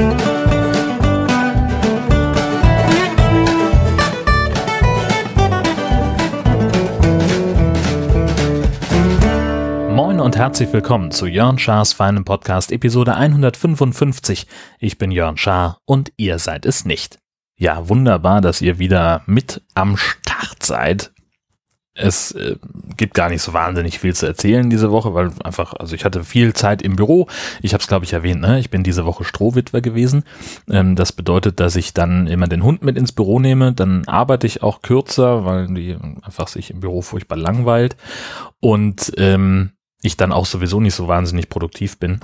Moin und herzlich willkommen zu Jörn Schars feinem Podcast Episode 155. Ich bin Jörn Schaar und ihr seid es nicht. Ja, wunderbar, dass ihr wieder mit am Start seid es äh, gibt gar nicht so wahnsinnig viel zu erzählen diese Woche, weil einfach, also ich hatte viel Zeit im Büro. Ich habe es, glaube ich, erwähnt, ne? ich bin diese Woche Strohwitwer gewesen. Ähm, das bedeutet, dass ich dann immer den Hund mit ins Büro nehme. Dann arbeite ich auch kürzer, weil die einfach sich im Büro furchtbar langweilt. Und ähm, ich dann auch sowieso nicht so wahnsinnig produktiv bin.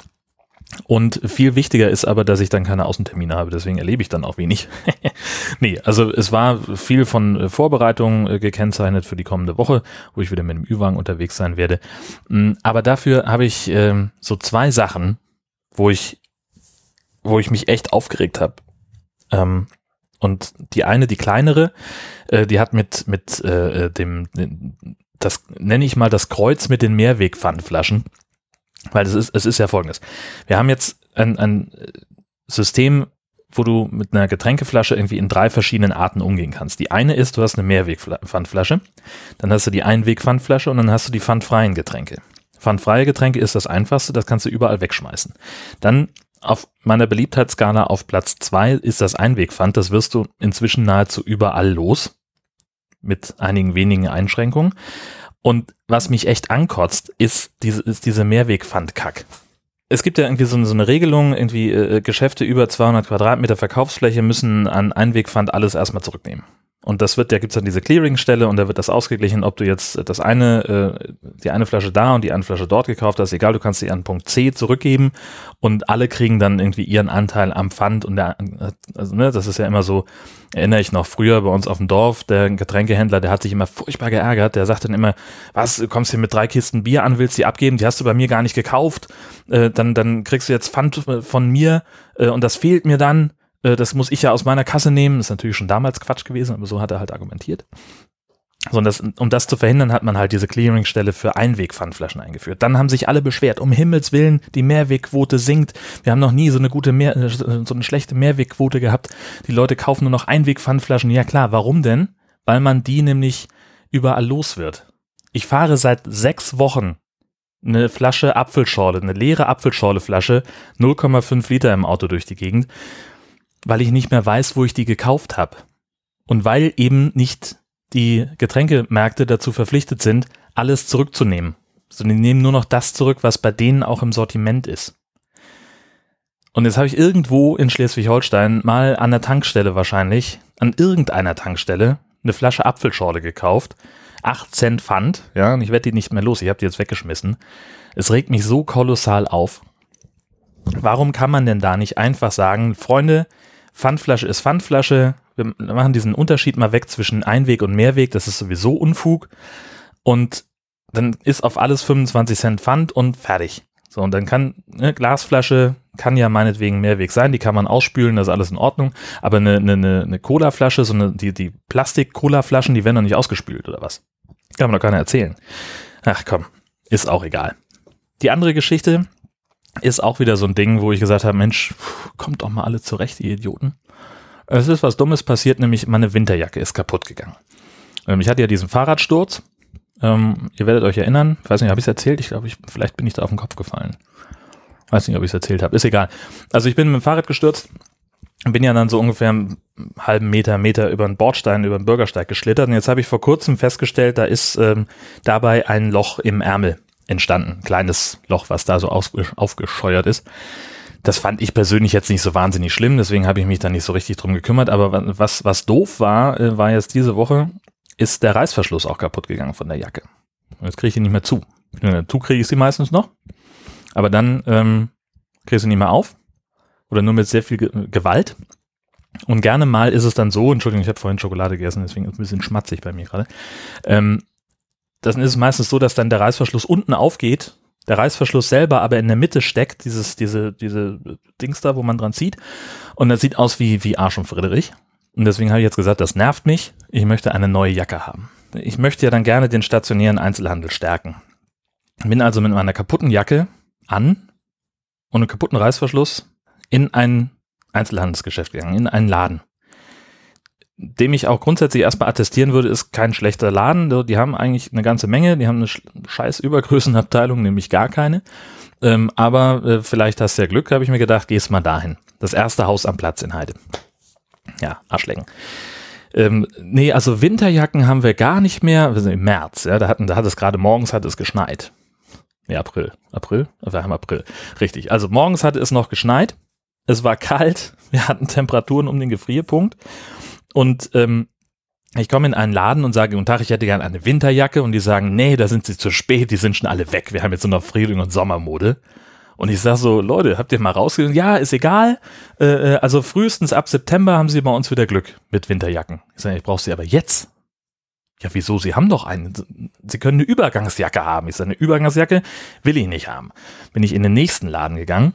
Und viel wichtiger ist aber, dass ich dann keine Außentermine habe, deswegen erlebe ich dann auch wenig. nee, also es war viel von äh, Vorbereitungen äh, gekennzeichnet für die kommende Woche, wo ich wieder mit dem Ü-Wagen unterwegs sein werde. Mm, aber dafür habe ich ähm, so zwei Sachen, wo ich, wo ich mich echt aufgeregt habe. Ähm, und die eine, die kleinere, äh, die hat mit, mit äh, dem, das nenne ich mal das Kreuz mit den Mehrwegpfandflaschen weil es ist, es ist ja folgendes. Wir haben jetzt ein, ein System, wo du mit einer Getränkeflasche irgendwie in drei verschiedenen Arten umgehen kannst. Die eine ist, du hast eine Mehrwegpfandflasche, dann hast du die Einwegpfandflasche und dann hast du die pfandfreien Getränke. Pfandfreie Getränke ist das einfachste, das kannst du überall wegschmeißen. Dann auf meiner Beliebtheitsskala auf Platz zwei ist das Einwegpfand, das wirst du inzwischen nahezu überall los, mit einigen wenigen Einschränkungen. Und was mich echt ankotzt, ist diese, ist diese Mehrwegpfandkack. Es gibt ja irgendwie so, so eine Regelung, irgendwie äh, Geschäfte über 200 Quadratmeter Verkaufsfläche müssen an Einwegpfand alles erstmal zurücknehmen. Und das wird, da gibt's dann diese Clearingstelle und da wird das ausgeglichen, ob du jetzt das eine, äh, die eine Flasche da und die eine Flasche dort gekauft hast, egal, du kannst sie an Punkt C zurückgeben und alle kriegen dann irgendwie ihren Anteil am Pfand und der, also ne, das ist ja immer so, erinnere ich noch früher bei uns auf dem Dorf, der Getränkehändler, der hat sich immer furchtbar geärgert, der sagt dann immer, was, du kommst hier mit drei Kisten Bier an, willst die abgeben, die hast du bei mir gar nicht gekauft, äh, dann, dann kriegst du jetzt Pfand von mir äh, und das fehlt mir dann. äh, das muss ich ja aus meiner Kasse nehmen. Das ist natürlich schon damals Quatsch gewesen, aber so hat er halt argumentiert. So, das, um das zu verhindern, hat man halt diese Clearingstelle für Einwegpfandflaschen eingeführt. Dann haben sich alle beschwert, um Himmels Willen, die Mehrwegquote sinkt. Wir haben noch nie so eine gute Mehr, äh, so eine schlechte Mehrwegquote gehabt. Die Leute kaufen nur noch Einwegpfandflaschen. Ja klar, warum denn? Weil man die nämlich überall los wird. Ich fahre seit sechs Wochen eine Flasche Apfelschorle, eine leere Apfelschorleflasche, 0,5 Liter im Auto durch die Gegend weil ich nicht mehr weiß, wo ich die gekauft habe. Und weil eben nicht die Getränkemärkte dazu verpflichtet sind, alles zurückzunehmen. Sondern die nehmen nur noch das zurück, was bei denen auch im Sortiment ist. Und jetzt habe ich irgendwo in Schleswig-Holstein mal an der Tankstelle wahrscheinlich, an irgendeiner Tankstelle, eine Flasche Apfelschorle gekauft. 8 Cent Pfand, ja, und ich werde die nicht mehr los, ich habe die jetzt weggeschmissen. Es regt mich so kolossal auf. Warum kann man denn da nicht einfach sagen, Freunde, Pfandflasche ist Pfandflasche. Wir machen diesen Unterschied mal weg zwischen Einweg und Mehrweg. Das ist sowieso Unfug. Und dann ist auf alles 25 Cent Pfand und fertig. So, und dann kann eine Glasflasche kann ja meinetwegen Mehrweg sein, die kann man ausspülen, das ist alles in Ordnung. Aber eine, eine, eine Cola-Flasche, so eine, die, die Plastik-Cola-Flaschen, die werden doch nicht ausgespült oder was? Kann man doch keiner erzählen. Ach komm, ist auch egal. Die andere Geschichte, ist auch wieder so ein Ding, wo ich gesagt habe, Mensch, kommt doch mal alle zurecht, ihr Idioten. Es ist was Dummes passiert, nämlich meine Winterjacke ist kaputt gegangen. Ähm, ich hatte ja diesen Fahrradsturz. Ähm, ihr werdet euch erinnern, ich weiß nicht, habe ich es erzählt? Ich glaube, ich, vielleicht bin ich da auf den Kopf gefallen. Weiß nicht, ob ich es erzählt habe. Ist egal. Also ich bin mit dem Fahrrad gestürzt, bin ja dann so ungefähr einen halben Meter, Meter über einen Bordstein, über einen Bürgersteig geschlittert. Und jetzt habe ich vor kurzem festgestellt, da ist ähm, dabei ein Loch im Ärmel entstanden. Kleines Loch, was da so aufgescheuert ist. Das fand ich persönlich jetzt nicht so wahnsinnig schlimm, deswegen habe ich mich da nicht so richtig drum gekümmert. Aber was, was doof war, äh, war jetzt diese Woche, ist der Reißverschluss auch kaputt gegangen von der Jacke. Und jetzt kriege ich ihn nicht mehr zu. Zu kriege ich sie meistens noch, aber dann ähm, kriege ich sie nicht mehr auf. Oder nur mit sehr viel Gewalt. Und gerne mal ist es dann so, Entschuldigung, ich habe vorhin Schokolade gegessen, deswegen ist es ein bisschen schmatzig bei mir gerade. Ähm, dann ist es meistens so, dass dann der Reißverschluss unten aufgeht, der Reißverschluss selber aber in der Mitte steckt, dieses, diese, diese Dings da, wo man dran zieht. Und das sieht aus wie, wie Arsch und Friedrich. Und deswegen habe ich jetzt gesagt, das nervt mich. Ich möchte eine neue Jacke haben. Ich möchte ja dann gerne den stationären Einzelhandel stärken. Bin also mit meiner kaputten Jacke an und einem kaputten Reißverschluss in ein Einzelhandelsgeschäft gegangen, in einen Laden. Dem ich auch grundsätzlich erstmal attestieren würde, ist kein schlechter Laden. Die haben eigentlich eine ganze Menge, die haben eine scheiß Übergrößenabteilung, nämlich gar keine. Ähm, aber äh, vielleicht hast du ja Glück, habe ich mir gedacht, gehst mal dahin. Das erste Haus am Platz in Heide. Ja, Arschlecken. Ähm, nee, also Winterjacken haben wir gar nicht mehr. Wir sind im März, ja, da, hatten, da hat es gerade morgens hat es geschneit. Nee, April. April? Wir haben April. Richtig. Also morgens hatte es noch geschneit. Es war kalt. Wir hatten Temperaturen um den Gefrierpunkt. Und ähm, ich komme in einen Laden und sage, guten Tag, ich hätte gerne eine Winterjacke. Und die sagen, nee, da sind sie zu spät, die sind schon alle weg. Wir haben jetzt nur noch Frühling und Sommermode. Und ich sage so, Leute, habt ihr mal rausgegangen? Ja, ist egal. Äh, äh, also frühestens ab September haben sie bei uns wieder Glück mit Winterjacken. Ich sage, ich brauche sie aber jetzt. Ja, wieso? Sie haben doch eine. Sie können eine Übergangsjacke haben. Ich sage, eine Übergangsjacke will ich nicht haben. Bin ich in den nächsten Laden gegangen,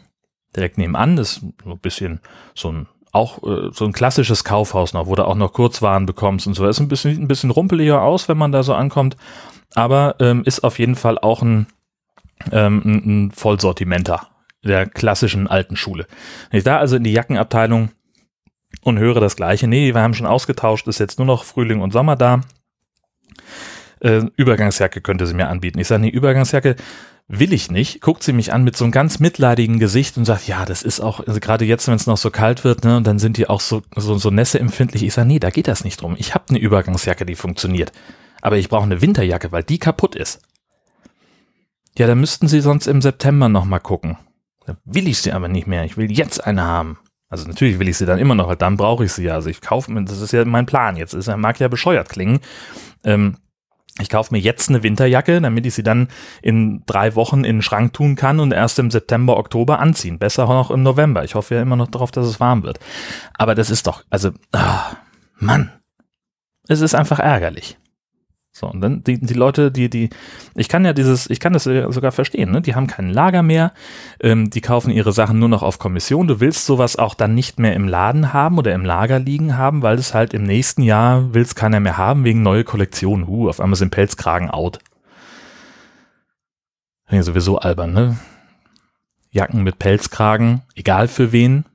direkt nebenan, das ist so ein bisschen so ein auch äh, so ein klassisches Kaufhaus noch, wo du auch noch Kurzwaren bekommst und so. Ist ein bisschen, ein bisschen rumpeliger aus, wenn man da so ankommt, aber ähm, ist auf jeden Fall auch ein, ähm, ein, ein Vollsortimenter der klassischen alten Schule. Ich da also in die Jackenabteilung und höre das Gleiche, nee, wir haben schon ausgetauscht, ist jetzt nur noch Frühling und Sommer da. Äh, Übergangsjacke könnte sie mir anbieten. Ich sage, nee, Übergangsjacke will ich nicht. Guckt sie mich an mit so einem ganz mitleidigen Gesicht und sagt, ja, das ist auch, also gerade jetzt, wenn es noch so kalt wird, ne, und dann sind die auch so, so, so nässeempfindlich. Ich sage, nee, da geht das nicht drum. Ich habe eine Übergangsjacke, die funktioniert. Aber ich brauche eine Winterjacke, weil die kaputt ist. Ja, da müssten sie sonst im September nochmal gucken. Dann will ich sie aber nicht mehr. Ich will jetzt eine haben. Also natürlich will ich sie dann immer noch, weil dann brauche ich sie ja. Also ich kaufe mir, das ist ja mein Plan jetzt. Ist, mag ja bescheuert klingen. Ähm, ich kaufe mir jetzt eine Winterjacke, damit ich sie dann in drei Wochen in den Schrank tun kann und erst im September, Oktober anziehen. Besser noch im November. Ich hoffe ja immer noch darauf, dass es warm wird. Aber das ist doch, also, ah, Mann, es ist einfach ärgerlich. So, und dann die, die Leute, die, die, ich kann ja dieses, ich kann das sogar verstehen, ne? Die haben kein Lager mehr, ähm, die kaufen ihre Sachen nur noch auf Kommission. Du willst sowas auch dann nicht mehr im Laden haben oder im Lager liegen haben, weil es halt im nächsten Jahr will es keiner mehr haben wegen neue Kollektionen. Huh, auf einmal sind Pelzkragen out. Ja, sowieso albern, ne? Jacken mit Pelzkragen, egal für wen,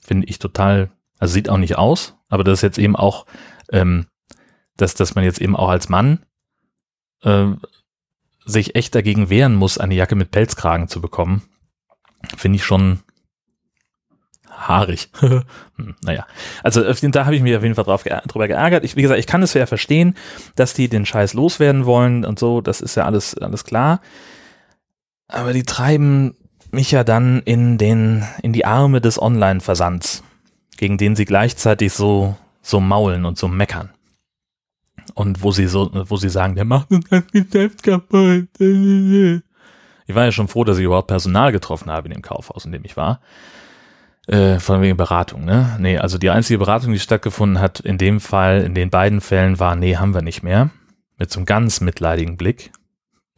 finde ich total, also sieht auch nicht aus, aber das ist jetzt eben auch, ähm, dass, dass man jetzt eben auch als Mann äh, sich echt dagegen wehren muss, eine Jacke mit Pelzkragen zu bekommen, finde ich schon haarig. hm, naja, also da habe ich mich auf jeden Fall drauf, drüber geärgert. Ich, wie gesagt, ich kann es ja verstehen, dass die den Scheiß loswerden wollen und so, das ist ja alles, alles klar. Aber die treiben mich ja dann in den, in die Arme des Online-Versands, gegen den sie gleichzeitig so, so maulen und so meckern und wo sie so, wo sie sagen, der macht uns das Geschäft kaputt. Ich war ja schon froh, dass ich überhaupt Personal getroffen habe in dem Kaufhaus, in dem ich war. Äh, von wegen Beratung, ne? Nee, also die einzige Beratung, die stattgefunden hat, in dem Fall, in den beiden Fällen war, nee, haben wir nicht mehr. Mit so einem ganz mitleidigen Blick.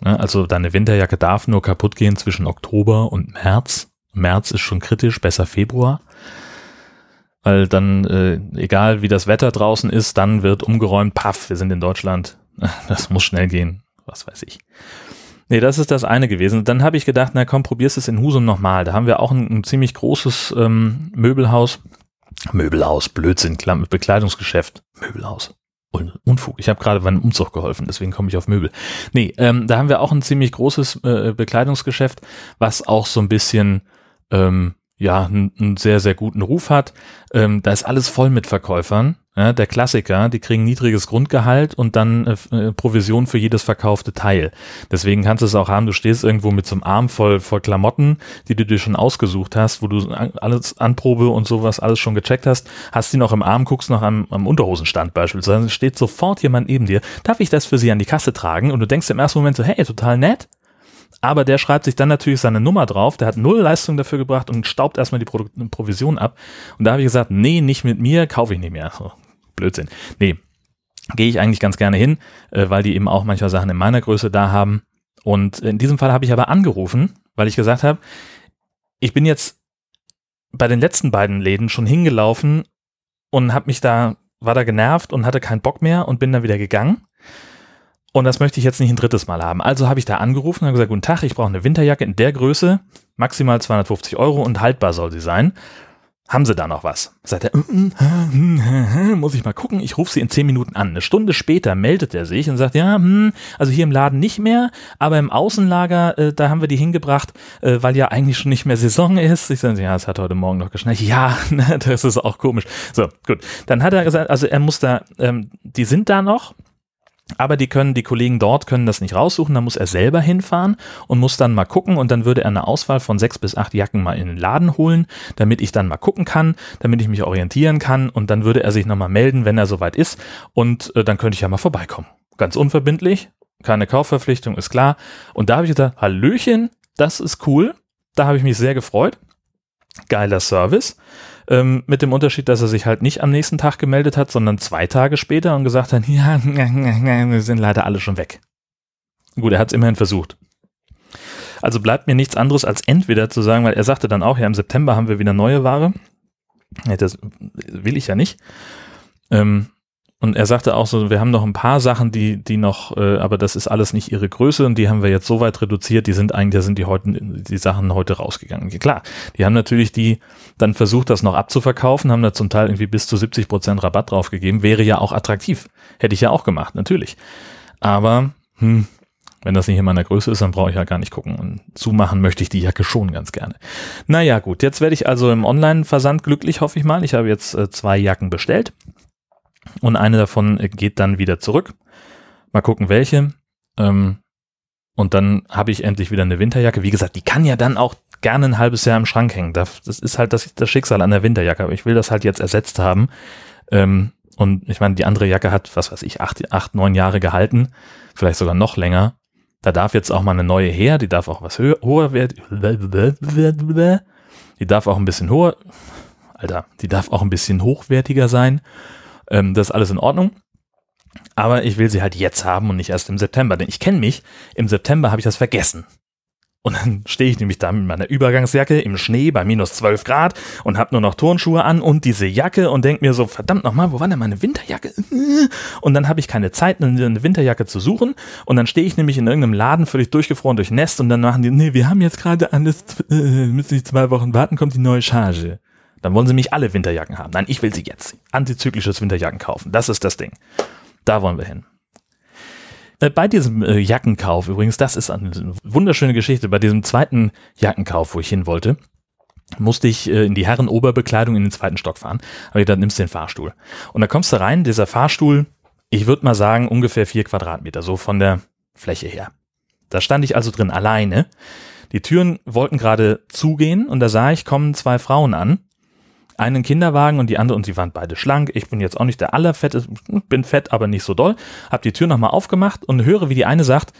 Ne? Also deine Winterjacke darf nur kaputt gehen zwischen Oktober und März. März ist schon kritisch, besser Februar weil dann, äh, egal wie das Wetter draußen ist, dann wird umgeräumt, paff, wir sind in Deutschland, das muss schnell gehen, was weiß ich. Nee, das ist das eine gewesen. Dann habe ich gedacht, na komm, probierst es in Husum nochmal. Da haben wir auch ein, ein ziemlich großes ähm, Möbelhaus. Möbelhaus, Blödsinn, Bekleidungsgeschäft, Möbelhaus. Unfug. Ich habe gerade beim Umzug geholfen, deswegen komme ich auf Möbel. Nee, ähm, da haben wir auch ein ziemlich großes äh, Bekleidungsgeschäft, was auch so ein bisschen ähm, ja, einen sehr, sehr guten Ruf hat. Ähm, da ist alles voll mit Verkäufern. Ja, der Klassiker, die kriegen niedriges Grundgehalt und dann äh, äh, Provision für jedes verkaufte Teil. Deswegen kannst du es auch haben, du stehst irgendwo mit so einem Arm voll, voll Klamotten, die du dir schon ausgesucht hast, wo du alles Anprobe und sowas alles schon gecheckt hast, hast die noch im Arm, guckst noch am, am Unterhosenstand beispielsweise, steht sofort jemand neben dir, darf ich das für sie an die Kasse tragen? Und du denkst im ersten Moment so, hey, total nett, aber der schreibt sich dann natürlich seine Nummer drauf, der hat null Leistung dafür gebracht und staubt erstmal die Pro Provision ab. Und da habe ich gesagt, nee, nicht mit mir, kaufe ich nicht mehr. So, Blödsinn. Nee, gehe ich eigentlich ganz gerne hin, äh, weil die eben auch manchmal Sachen in meiner Größe da haben. Und in diesem Fall habe ich aber angerufen, weil ich gesagt habe, ich bin jetzt bei den letzten beiden Läden schon hingelaufen und habe mich da, war da genervt und hatte keinen Bock mehr und bin dann wieder gegangen. Und das möchte ich jetzt nicht ein drittes Mal haben. Also habe ich da angerufen und habe gesagt, guten Tag, ich brauche eine Winterjacke in der Größe, maximal 250 Euro und haltbar soll sie sein. Haben sie da noch was? Sagt er, mm, mm, mm, muss ich mal gucken. Ich rufe sie in zehn Minuten an. Eine Stunde später meldet er sich und sagt, ja, hm, also hier im Laden nicht mehr, aber im Außenlager, äh, da haben wir die hingebracht, äh, weil ja eigentlich schon nicht mehr Saison ist. Ich sage, ja, es hat heute Morgen noch geschneit. Ja, das ist auch komisch. So, gut. Dann hat er gesagt, also er muss da, ähm, die sind da noch, aber die können, die Kollegen dort können das nicht raussuchen, da muss er selber hinfahren und muss dann mal gucken und dann würde er eine Auswahl von sechs bis acht Jacken mal in den Laden holen, damit ich dann mal gucken kann, damit ich mich orientieren kann und dann würde er sich nochmal melden, wenn er soweit ist und äh, dann könnte ich ja mal vorbeikommen. Ganz unverbindlich, keine Kaufverpflichtung, ist klar. Und da habe ich gesagt, Hallöchen, das ist cool, da habe ich mich sehr gefreut. Geiler Service. Ähm, mit dem Unterschied, dass er sich halt nicht am nächsten Tag gemeldet hat, sondern zwei Tage später und gesagt hat, ja, wir sind leider alle schon weg. Gut, er hat es immerhin versucht. Also bleibt mir nichts anderes als entweder zu sagen, weil er sagte dann auch, ja, im September haben wir wieder neue Ware. Das will ich ja nicht. Ähm, und er sagte auch so, wir haben noch ein paar Sachen, die, die noch, äh, aber das ist alles nicht ihre Größe und die haben wir jetzt so weit reduziert, die sind eigentlich, da sind die heute, die Sachen heute rausgegangen. Klar, die haben natürlich die dann versucht, das noch abzuverkaufen, haben da zum Teil irgendwie bis zu 70 Prozent Rabatt draufgegeben, wäre ja auch attraktiv. Hätte ich ja auch gemacht, natürlich. Aber, hm, wenn das nicht in meiner Größe ist, dann brauche ich ja gar nicht gucken. Und zumachen möchte ich die Jacke schon ganz gerne. Naja, gut, jetzt werde ich also im Online-Versand glücklich, hoffe ich mal. Ich habe jetzt äh, zwei Jacken bestellt und eine davon geht dann wieder zurück. Mal gucken, welche. Ähm, und dann habe ich endlich wieder eine Winterjacke. Wie gesagt, die kann ja dann auch gerne ein halbes Jahr im Schrank hängen. Das ist halt das, das Schicksal an der Winterjacke. Aber ich will das halt jetzt ersetzt haben. Ähm, und ich meine, die andere Jacke hat, was weiß ich, acht, acht, neun Jahre gehalten. Vielleicht sogar noch länger. Da darf jetzt auch mal eine neue her. Die darf auch was höher, hoher werden. Die darf auch ein bisschen hoher. Alter, die darf auch ein bisschen hochwertiger sein. Ähm, das ist alles in Ordnung. Aber ich will sie halt jetzt haben und nicht erst im September. Denn ich kenne mich, im September habe ich das vergessen. Und dann stehe ich nämlich da mit meiner Übergangsjacke im Schnee bei minus 12 Grad und habe nur noch Turnschuhe an und diese Jacke und denke mir so, verdammt nochmal, wo war denn meine Winterjacke? Und dann habe ich keine Zeit, eine Winterjacke zu suchen. Und dann stehe ich nämlich in irgendeinem Laden völlig durchgefroren durch Nest und dann machen die, nee, wir haben jetzt gerade alles, äh, müssen Sie zwei Wochen warten, kommt die neue Charge. Dann wollen sie mich alle Winterjacken haben. Nein, ich will sie jetzt. Antizyklisches Winterjacken kaufen. Das ist das Ding. Da wollen wir hin. Äh, bei diesem äh, Jackenkauf übrigens, das ist eine wunderschöne Geschichte, bei diesem zweiten Jackenkauf, wo ich hin wollte, musste ich äh, in die Herrenoberbekleidung in den zweiten Stock fahren. Aber dann nimmst du den Fahrstuhl. Und da kommst du rein, dieser Fahrstuhl, ich würde mal sagen, ungefähr vier Quadratmeter, so von der Fläche her. Da stand ich also drin alleine. Die Türen wollten gerade zugehen und da sah ich, kommen zwei Frauen an einen Kinderwagen und die andere, und sie waren beide schlank. Ich bin jetzt auch nicht der allerfetteste, bin fett, aber nicht so doll. Hab die Tür nochmal aufgemacht und höre, wie die eine sagt,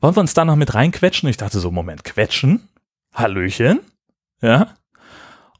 wollen wir uns da noch mit reinquetschen? Ich dachte so, Moment, quetschen? Hallöchen? Ja?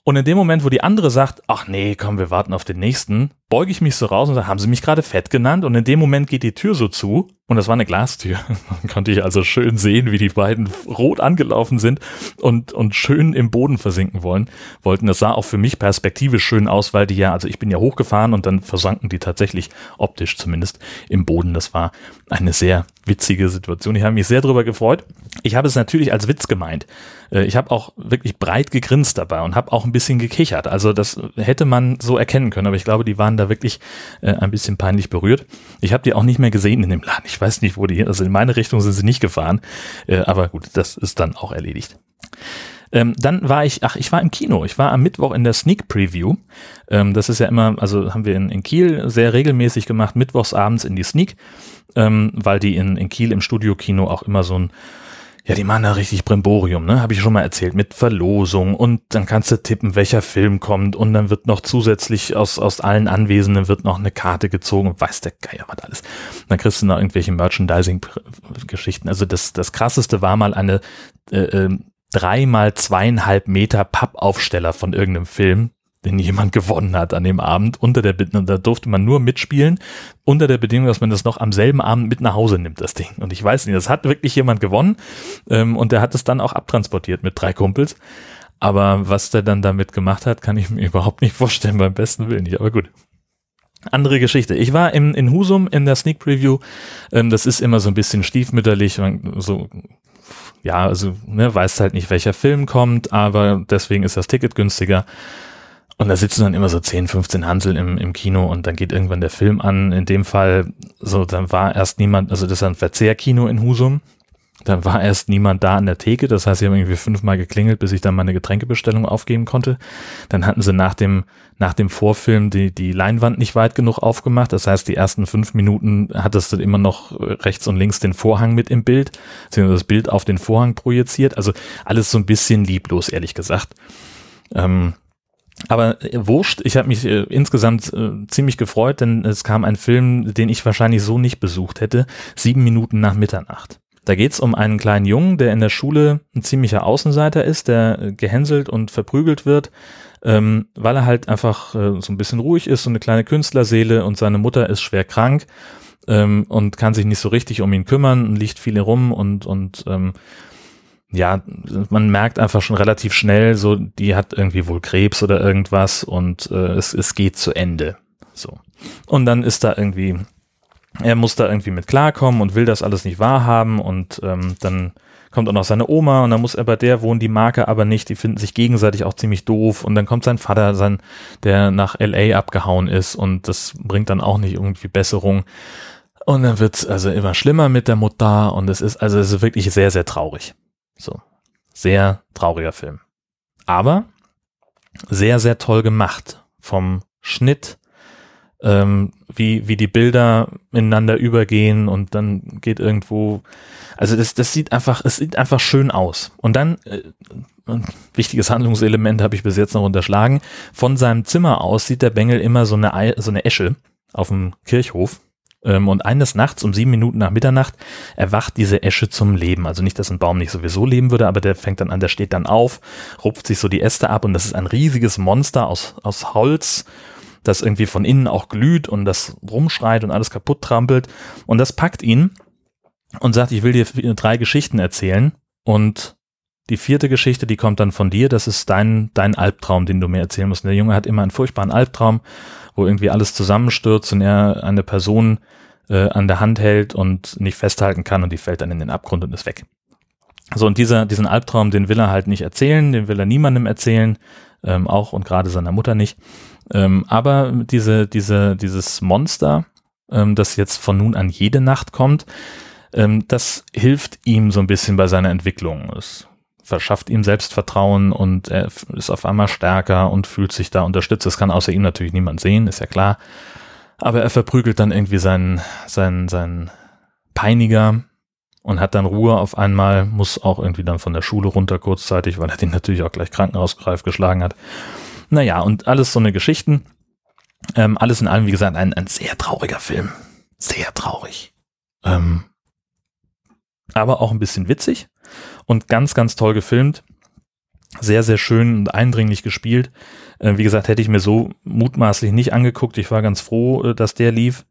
Und in dem Moment, wo die andere sagt, ach nee, komm, wir warten auf den nächsten, beuge ich mich so raus und sage, haben Sie mich gerade fett genannt? Und in dem Moment geht die Tür so zu und das war eine Glastür. Dann konnte ich also schön sehen, wie die beiden rot angelaufen sind und, und schön im Boden versinken wollen, wollten. Das sah auch für mich perspektivisch schön aus, weil die ja, also ich bin ja hochgefahren und dann versanken die tatsächlich optisch zumindest im Boden. Das war eine sehr witzige Situation. Ich habe mich sehr darüber gefreut. Ich habe es natürlich als Witz gemeint. Äh, ich habe auch wirklich breit gegrinst dabei und habe auch ein bisschen gekichert. Also das hätte man so erkennen können, aber ich glaube, die waren da wirklich äh, ein bisschen peinlich berührt. Ich habe die auch nicht mehr gesehen in dem Laden. Ich weiß nicht, wo die, also in meine Richtung sind sie nicht gefahren, äh, aber gut, das ist dann auch erledigt. Ähm, dann war ich, ach, ich war im Kino. Ich war am Mittwoch in der Sneak Preview. Ähm, das ist ja immer, also haben wir in, in Kiel sehr regelmäßig gemacht, mittwochs abends in die Sneak, ähm, weil die in, in Kiel im Studio-Kino auch immer so ein ja, die machen da richtig Brimborium, ne? Habe ich schon mal erzählt, mit Verlosung und dann kannst du tippen, welcher Film kommt und dann wird noch zusätzlich aus, aus allen Anwesenden wird noch eine Karte gezogen und weiß der Geier was alles. Dann kriegst du noch irgendwelche Merchandising-Geschichten. Also das, das krasseste war mal eine äh, äh, drei mal zweieinhalb Meter Pappaufsteller von irgendeinem Film, den jemand gewonnen hat an dem Abend. Unter der da durfte man nur mitspielen, unter der Bedingung, dass man das noch am selben Abend mit nach Hause nimmt, das Ding. Und ich weiß nicht, das hat wirklich jemand gewonnen ähm, und der hat es dann auch abtransportiert mit drei Kumpels. Aber was der dann damit gemacht hat, kann ich mir überhaupt nicht vorstellen, beim besten Willen nicht. Aber gut. Andere Geschichte. Ich war im, in Husum in der Sneak Preview. Ähm, das ist immer so ein bisschen stiefmütterlich, so ja, also ne, weiß halt nicht, welcher Film kommt, aber deswegen ist das Ticket günstiger. Und da sitzen dann immer so 10, 15 Hansel im, im Kino und dann geht irgendwann der Film an. In dem Fall, so, dann war erst niemand, also das ist ein Verzehrkino in Husum. Dann war erst niemand da an der Theke. Das heißt, sie haben irgendwie fünfmal geklingelt, bis ich dann meine Getränkebestellung aufgeben konnte. Dann hatten sie nach dem, nach dem Vorfilm die, die Leinwand nicht weit genug aufgemacht. Das heißt, die ersten fünf Minuten hattest du immer noch rechts und links den Vorhang mit im Bild. Haben das Bild auf den Vorhang projiziert. Also alles so ein bisschen lieblos, ehrlich gesagt. Ähm, aber äh, wurscht, ich habe mich äh, insgesamt äh, ziemlich gefreut, denn es kam ein Film, den ich wahrscheinlich so nicht besucht hätte, sieben Minuten nach Mitternacht. Da geht's um einen kleinen Jungen, der in der Schule ein ziemlicher Außenseiter ist, der äh, gehänselt und verprügelt wird, ähm, weil er halt einfach äh, so ein bisschen ruhig ist, so eine kleine Künstlerseele und seine Mutter ist schwer krank ähm, und kann sich nicht so richtig um ihn kümmern, liegt viel rum und, und ähm, ja, man merkt einfach schon relativ schnell, so, die hat irgendwie wohl Krebs oder irgendwas und äh, es, es geht zu Ende. So. Und dann ist da irgendwie, er muss da irgendwie mit klarkommen und will das alles nicht wahrhaben und ähm, dann kommt auch noch seine Oma und dann muss er bei der wohnen, die Marke aber nicht, die finden sich gegenseitig auch ziemlich doof und dann kommt sein Vater, sein, der nach LA abgehauen ist und das bringt dann auch nicht irgendwie Besserung. Und dann wird's also immer schlimmer mit der Mutter und es ist, also es ist wirklich sehr, sehr traurig. So. Sehr trauriger Film. Aber sehr, sehr toll gemacht. Vom Schnitt, ähm, wie, wie die Bilder ineinander übergehen und dann geht irgendwo, also das, das sieht einfach, es sieht einfach schön aus. Und dann, äh, ein wichtiges Handlungselement habe ich bis jetzt noch unterschlagen, von seinem Zimmer aus sieht der Bengel immer so eine, so eine Esche auf dem Kirchhof und eines Nachts um sieben Minuten nach Mitternacht erwacht diese Esche zum Leben. Also nicht, dass ein Baum nicht sowieso leben würde, aber der fängt dann an, der steht dann auf, rupft sich so die Äste ab und das ist ein riesiges Monster aus, aus Holz, das irgendwie von innen auch glüht und das rumschreit und alles kaputt trampelt. Und das packt ihn und sagt, ich will dir drei Geschichten erzählen und die vierte Geschichte, die kommt dann von dir, das ist dein, dein Albtraum, den du mir erzählen musst. Und der Junge hat immer einen furchtbaren Albtraum wo irgendwie alles zusammenstürzt und er eine Person äh, an der Hand hält und nicht festhalten kann und die fällt dann in den Abgrund und ist weg. So, und dieser, diesen Albtraum, den will er halt nicht erzählen, den will er niemandem erzählen, ähm, auch und gerade seiner Mutter nicht. Ähm, aber diese, diese, dieses Monster, ähm, das jetzt von nun an jede Nacht kommt, ähm, das hilft ihm so ein bisschen bei seiner Entwicklung. Es verschafft ihm Selbstvertrauen und er ist auf einmal stärker und fühlt sich da unterstützt. Das kann außer ihm natürlich niemand sehen, ist ja klar. Aber er verprügelt dann irgendwie seinen, seinen, seinen Peiniger und hat dann Ruhe auf einmal, muss auch irgendwie dann von der Schule runter kurzzeitig, weil er den natürlich auch gleich krankenhausgreif geschlagen hat. Naja, und alles so eine Geschichten. Ähm, alles in allem, wie gesagt, ein, ein sehr trauriger Film. Sehr traurig. Ähm, aber auch ein bisschen witzig und ganz, ganz toll gefilmt. Sehr, sehr schön und eindringlich gespielt. Äh, wie gesagt, hätte ich mir so mutmaßlich nicht angeguckt. Ich war ganz froh, äh, dass der lief,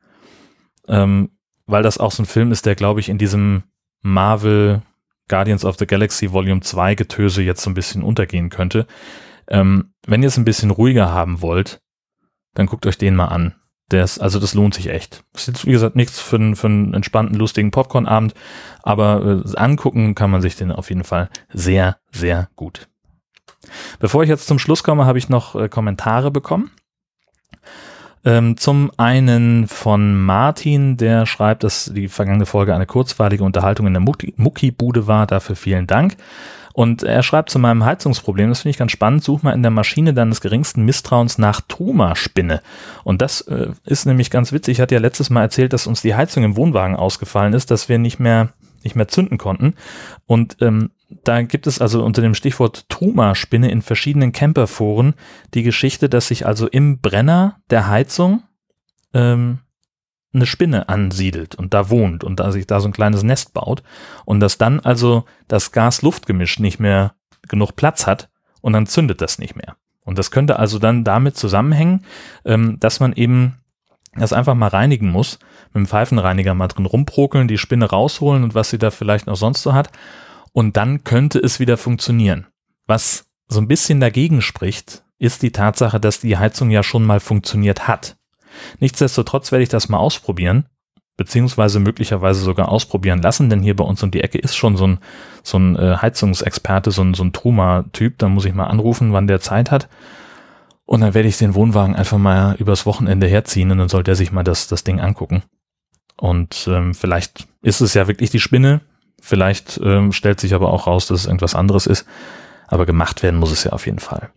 ähm, weil das auch so ein Film ist, der, glaube ich, in diesem Marvel Guardians of the Galaxy Volume 2 Getöse jetzt so ein bisschen untergehen könnte. Ähm, wenn ihr es ein bisschen ruhiger haben wollt, dann guckt euch den mal an. Ist, also das lohnt sich echt. Das ist jetzt, wie gesagt, nichts für, einen, für einen entspannten, lustigen Popcorn-Abend, aber äh, angucken kann man sich den auf jeden Fall sehr, sehr gut. Bevor ich jetzt zum Schluss komme, habe ich noch äh, Kommentare bekommen. Ähm, zum einen von Martin, der schreibt, dass die vergangene Folge eine kurzweilige Unterhaltung in der Mucki-Bude war. Dafür vielen Dank. Und er schreibt zu meinem Heizungsproblem, das finde ich ganz spannend, such mal in der Maschine deines geringsten Misstrauens nach Truma-Spinne. Und das äh, ist nämlich ganz witzig. Ich hatte ja letztes Mal erzählt, dass uns die Heizung im Wohnwagen ausgefallen ist, dass wir nicht mehr nicht mehr zünden konnten. Und ähm, da gibt es also unter dem Stichwort Truma-Spinne in verschiedenen Camperforen die Geschichte, dass sich also im Brenner der Heizung ähm, eine Spinne ansiedelt und da wohnt und da sich da so ein kleines Nest baut und dass dann also das Gas-Luft-Gemisch nicht mehr genug Platz hat und dann zündet das nicht mehr. Und das könnte also dann damit zusammenhängen, ähm, dass man eben das einfach mal reinigen muss, mit dem Pfeifenreiniger mal drin rumprokeln, die Spinne rausholen und was sie da vielleicht noch sonst so hat. Und dann könnte es wieder funktionieren. Was so ein bisschen dagegen spricht, ist die Tatsache, dass die Heizung ja schon mal funktioniert hat. Nichtsdestotrotz werde ich das mal ausprobieren, beziehungsweise möglicherweise sogar ausprobieren lassen, denn hier bei uns um die Ecke ist schon so ein, so ein äh, Heizungsexperte, so ein, so ein Truma-Typ, da muss ich mal anrufen, wann der Zeit hat. Und dann werde ich den Wohnwagen einfach mal übers Wochenende herziehen und dann soll der sich mal das, das Ding angucken. Und ähm, vielleicht ist es ja wirklich die Spinne, vielleicht ähm, stellt sich aber auch raus, dass es irgendwas anderes ist. Aber gemacht werden muss es ja auf jeden Fall.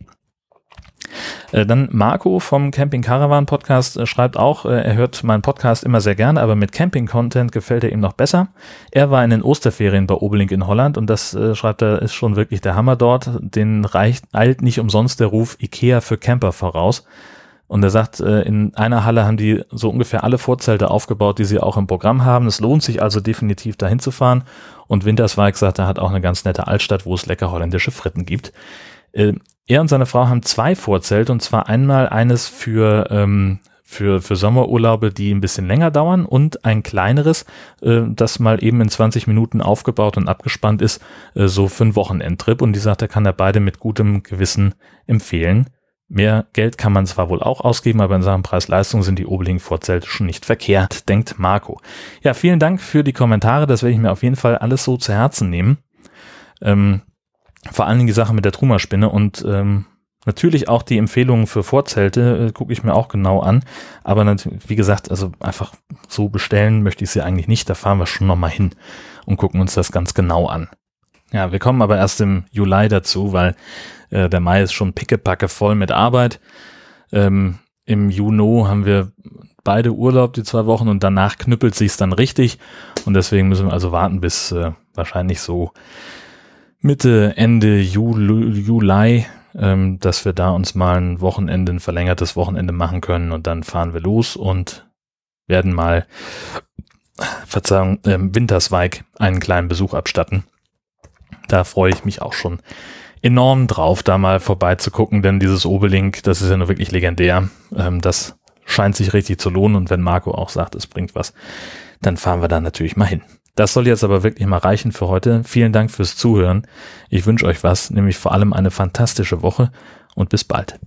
Äh, dann Marco vom Camping Caravan Podcast äh, schreibt auch, äh, er hört meinen Podcast immer sehr gerne, aber mit Camping-Content gefällt er ihm noch besser. Er war in den Osterferien bei Obelink in Holland und das schreibt er, ist schon wirklich der Hammer dort. Den reicht, eilt nicht umsonst der Ruf Ikea für Camper voraus. Und er sagt, in einer Halle haben die so ungefähr alle Vorzelte aufgebaut, die sie auch im Programm haben. Es lohnt sich also definitiv dahin zu fahren. Und Winterswijk sagt, er hat auch eine ganz nette Altstadt, wo es lecker holländische Fritten gibt. Er und seine Frau haben zwei Vorzelte und zwar einmal eines für, ähm, für, für Sommerurlaube, die ein bisschen länger dauern und ein kleineres, äh, das mal eben in 20 Minuten aufgebaut und abgespannt ist, äh, so für einen Wochenendtrip. Und die sagt, er kann er beide mit gutem Gewissen empfehlen. Mehr Geld kann man zwar wohl auch ausgeben, aber in Sachen Preis-Leistung sind die Obeling-Vorzelte schon nicht verkehrt, denkt Marco. Ja, vielen Dank für die Kommentare. Das werde ich mir auf jeden Fall alles so zu Herzen nehmen. Ähm, vor allen Dingen die Sache mit der Truma-Spinne und ähm, natürlich auch die Empfehlungen für Vorzelte äh, gucke ich mir auch genau an. Aber wie gesagt, also einfach so bestellen möchte ich sie eigentlich nicht. Da fahren wir schon nochmal hin und gucken uns das ganz genau an. Ja, wir kommen aber erst im Juli dazu, weil äh, der Mai ist schon pickepacke voll mit Arbeit. Ähm, Im Juni haben wir beide Urlaub, die zwei Wochen, und danach knüppelt sich's dann richtig. Und deswegen müssen wir also warten bis äh, wahrscheinlich so Mitte, Ende Juli, Juli ähm, dass wir da uns mal ein Wochenende, ein verlängertes Wochenende machen können und dann fahren wir los und werden mal, Verzeihung, ähm, Wintersweig einen kleinen Besuch abstatten. Da freue ich mich auch schon enorm drauf, da mal vorbeizugucken, denn dieses Obelink, das ist ja nur wirklich legendär. Ähm, das scheint sich richtig zu lohnen und wenn Marco auch sagt, es bringt was, dann fahren wir da natürlich mal hin. Das soll jetzt aber wirklich mal reichen für heute. Vielen Dank fürs Zuhören. Ich wünsche euch was, nämlich vor allem eine fantastische Woche und bis bald.